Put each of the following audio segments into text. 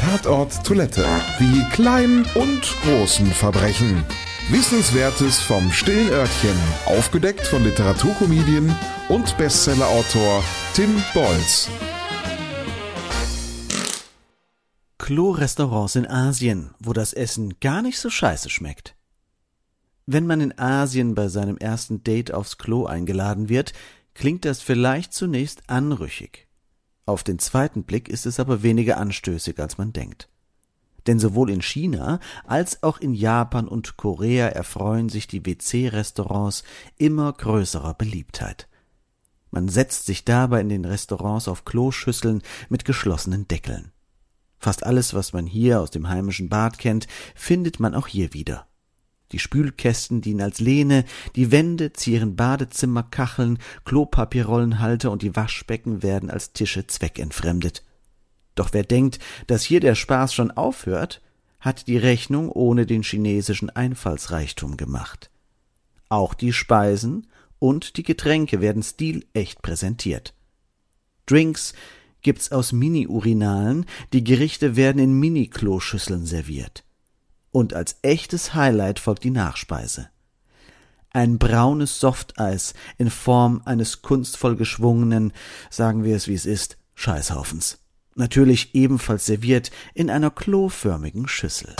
Tatort Toilette. Die kleinen und großen Verbrechen. Wissenswertes vom stillen Örtchen. Aufgedeckt von Literaturkomedien und Bestsellerautor Tim Bolz. Klo-Restaurants in Asien, wo das Essen gar nicht so scheiße schmeckt. Wenn man in Asien bei seinem ersten Date aufs Klo eingeladen wird, klingt das vielleicht zunächst anrüchig. Auf den zweiten Blick ist es aber weniger anstößig, als man denkt. Denn sowohl in China als auch in Japan und Korea erfreuen sich die WC-Restaurants immer größerer Beliebtheit. Man setzt sich dabei in den Restaurants auf Kloschüsseln mit geschlossenen Deckeln. Fast alles, was man hier aus dem heimischen Bad kennt, findet man auch hier wieder. Die Spülkästen dienen als Lehne, die Wände zieren Badezimmerkacheln, Klopapierrollenhalter und die Waschbecken werden als Tische zweckentfremdet. Doch wer denkt, dass hier der Spaß schon aufhört, hat die Rechnung ohne den chinesischen Einfallsreichtum gemacht. Auch die Speisen und die Getränke werden stilecht präsentiert. Drinks gibt's aus Mini-Urinalen, die Gerichte werden in Mini-Kloschüsseln serviert. Und als echtes Highlight folgt die Nachspeise. Ein braunes Softeis in Form eines kunstvoll geschwungenen, sagen wir es wie es ist, Scheißhaufens. Natürlich ebenfalls serviert in einer kloförmigen Schüssel.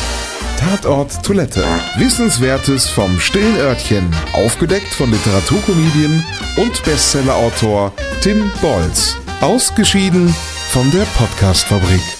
Tatort Toilette. Wissenswertes vom stillen Örtchen. Aufgedeckt von Literaturkomedien und Bestsellerautor Tim Bolz. Ausgeschieden von der Podcastfabrik.